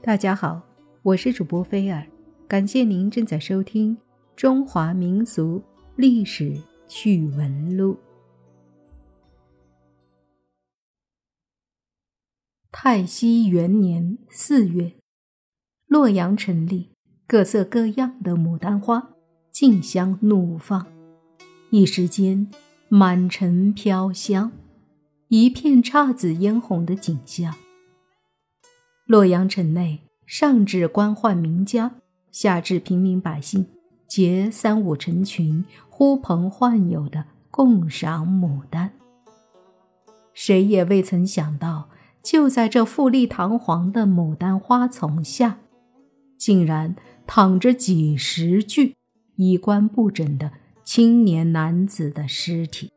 大家好，我是主播菲尔，感谢您正在收听《中华民族历史趣闻录》。太熙元年四月，洛阳城里各色各样的牡丹花竞相怒放，一时间满城飘香，一片姹紫嫣红的景象。洛阳城内，上至官宦名家，下至平民百姓，皆三五成群、呼朋唤友的共赏牡丹。谁也未曾想到，就在这富丽堂皇的牡丹花丛下，竟然躺着几十具衣冠不整的青年男子的尸体。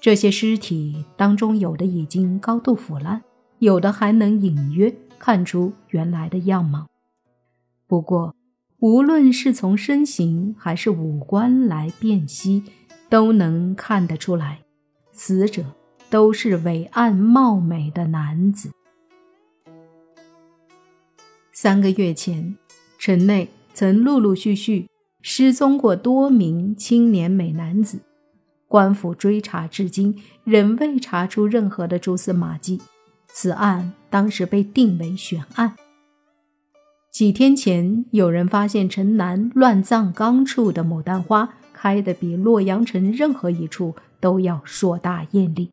这些尸体当中，有的已经高度腐烂。有的还能隐约看出原来的样貌，不过无论是从身形还是五官来辨析，都能看得出来，死者都是伟岸貌美的男子。三个月前，城内曾陆陆续续失踪过多名青年美男子，官府追查至今，仍未查出任何的蛛丝马迹。此案当时被定为悬案。几天前，有人发现城南乱葬岗处的牡丹花开得比洛阳城任何一处都要硕大艳丽，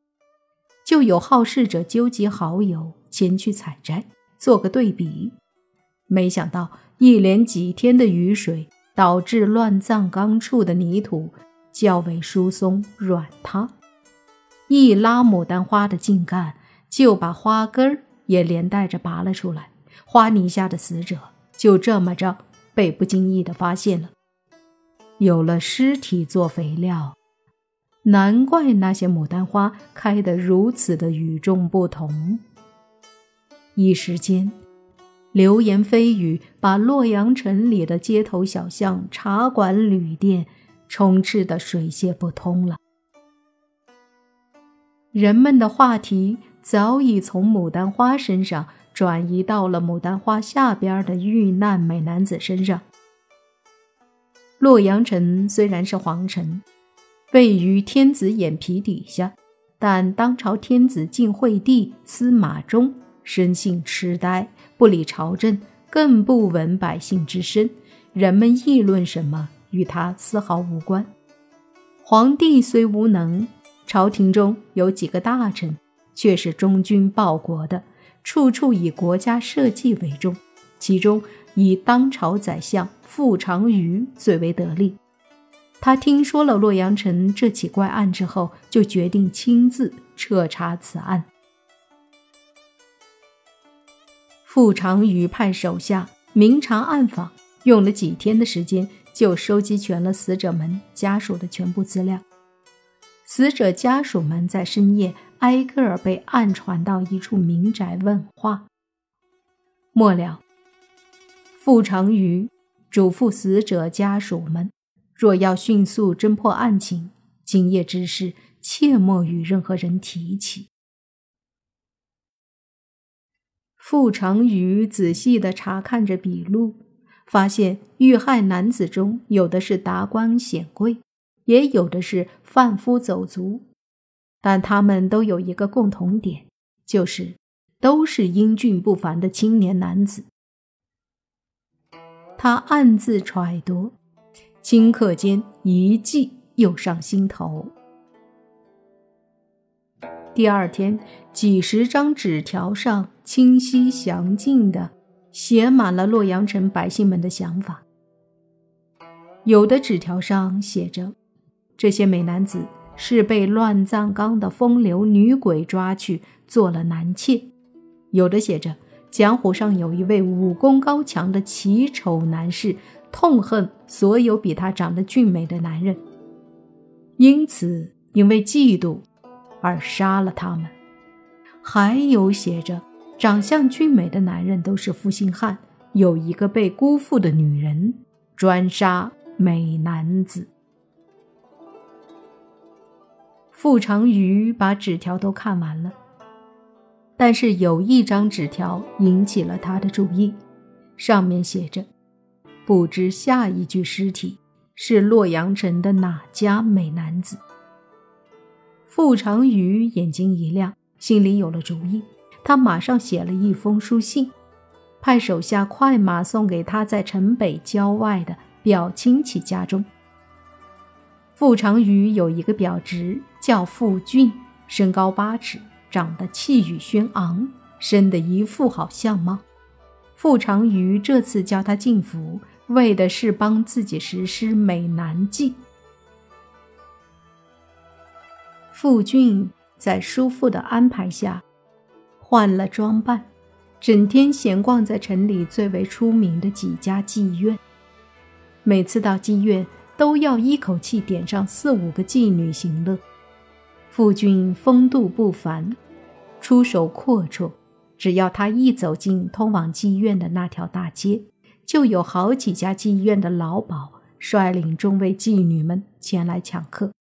就有好事者纠集好友前去采摘，做个对比。没想到，一连几天的雨水导致乱葬岗处的泥土较为疏松软塌，一拉牡丹花的茎干。就把花根儿也连带着拔了出来，花泥下的死者就这么着被不经意的发现了。有了尸体做肥料，难怪那些牡丹花开得如此的与众不同。一时间，流言蜚语把洛阳城里的街头小巷、茶馆、旅店充斥得水泄不通了。人们的话题。早已从牡丹花身上转移到了牡丹花下边的遇难美男子身上。洛阳城虽然是皇城，位于天子眼皮底下，但当朝天子晋惠帝司马衷生性痴呆，不理朝政，更不闻百姓之声，人们议论什么与他丝毫无关。皇帝虽无能，朝廷中有几个大臣。却是忠君报国的，处处以国家社稷为重。其中以当朝宰相傅长瑜最为得力。他听说了洛阳城这起怪案之后，就决定亲自彻查此案。傅长瑜派手下明察暗访，用了几天的时间，就收集全了死者们家属的全部资料。死者家属们在深夜。挨个儿被暗传到一处民宅问话。末了，傅成瑜嘱咐死者家属们：若要迅速侦破案情，今夜之事切莫与任何人提起。傅成瑜仔细地查看着笔录，发现遇害男子中有的是达官显贵，也有的是贩夫走卒。但他们都有一个共同点，就是都是英俊不凡的青年男子。他暗自揣度，顷刻间一计又上心头。第二天，几十张纸条上清晰详尽的写满了洛阳城百姓们的想法。有的纸条上写着：“这些美男子。”是被乱葬岗的风流女鬼抓去做了男妾，有的写着江湖上有一位武功高强的奇丑男士，痛恨所有比他长得俊美的男人，因此因为嫉妒而杀了他们。还有写着长相俊美的男人都是负心汉，有一个被辜负的女人，专杀美男子。傅长瑜把纸条都看完了，但是有一张纸条引起了他的注意，上面写着：“不知下一具尸体是洛阳城的哪家美男子。”傅长瑜眼睛一亮，心里有了主意。他马上写了一封书信，派手下快马送给他在城北郊外的表亲戚家中。傅长瑜有一个表侄叫傅俊，身高八尺。长得气宇轩昂，生得一副好相貌。傅长瑜这次叫他进府，为的是帮自己实施美男计。傅俊在叔父的安排下，换了装扮，整天闲逛在城里最为出名的几家妓院。每次到妓院，都要一口气点上四五个妓女行乐。傅俊风度不凡，出手阔绰。只要他一走进通往妓院的那条大街，就有好几家妓院的老鸨率领众位妓女们前来抢客。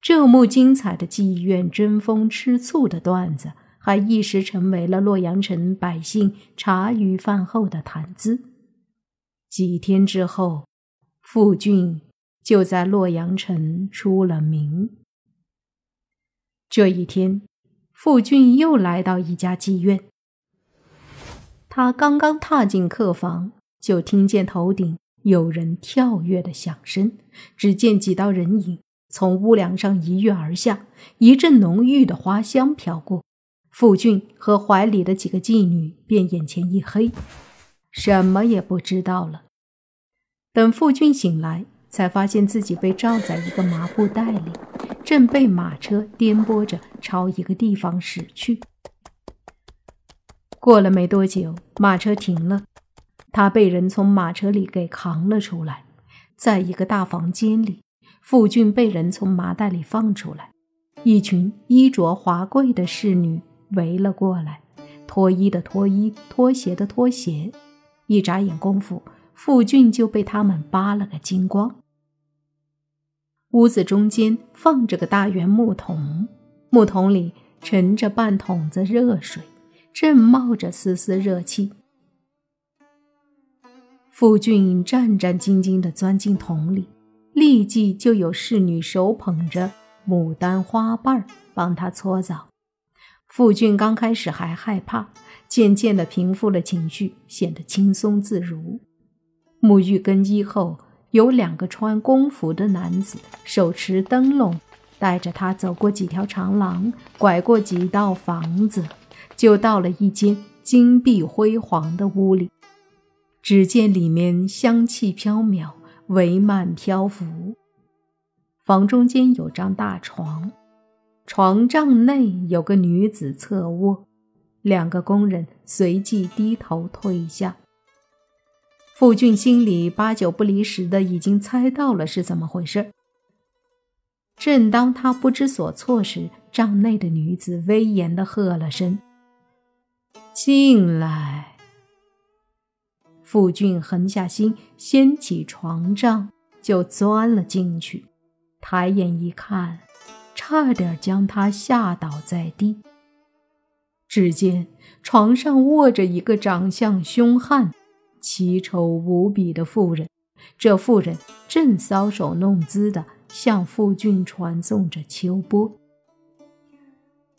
这幕精彩的妓院争风吃醋的段子，还一时成为了洛阳城百姓茶余饭后的谈资。几天之后，傅俊就在洛阳城出了名。这一天，傅俊又来到一家妓院。他刚刚踏进客房，就听见头顶有人跳跃的响声。只见几道人影从屋梁上一跃而下，一阵浓郁的花香飘过，傅俊和怀里的几个妓女便眼前一黑，什么也不知道了。等傅俊醒来，才发现自己被罩在一个麻布袋里。正被马车颠簸着朝一个地方驶去。过了没多久，马车停了，他被人从马车里给扛了出来。在一个大房间里，傅俊被人从麻袋里放出来，一群衣着华贵的侍女围了过来，脱衣的脱衣，脱鞋的脱鞋。一眨眼功夫，傅俊就被他们扒了个精光。屋子中间放着个大圆木桶，木桶里盛着半桶子热水，正冒着丝丝热气。傅俊战战兢兢地钻进桶里，立即就有侍女手捧着牡丹花瓣帮他搓澡。傅俊刚开始还害怕，渐渐地平复了情绪，显得轻松自如。沐浴更衣后。有两个穿工服的男子，手持灯笼，带着他走过几条长廊，拐过几道房子，就到了一间金碧辉煌的屋里。只见里面香气飘渺，帷幔漂浮。房中间有张大床，床帐内有个女子侧卧，两个工人随即低头退下。傅俊心里八九不离十的已经猜到了是怎么回事。正当他不知所措时，帐内的女子威严的喝了声：“进来。”傅俊横下心，掀起床帐就钻了进去。抬眼一看，差点将他吓倒在地。只见床上卧着一个长相凶悍。奇丑无比的妇人，这妇人正搔首弄姿地向傅俊传送着秋波。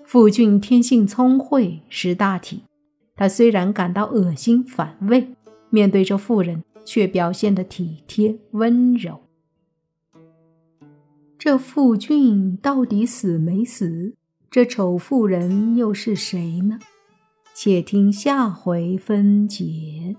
傅俊天性聪慧识大体，他虽然感到恶心反胃，面对这妇人却表现得体贴温柔。这傅俊到底死没死？这丑妇人又是谁呢？且听下回分解。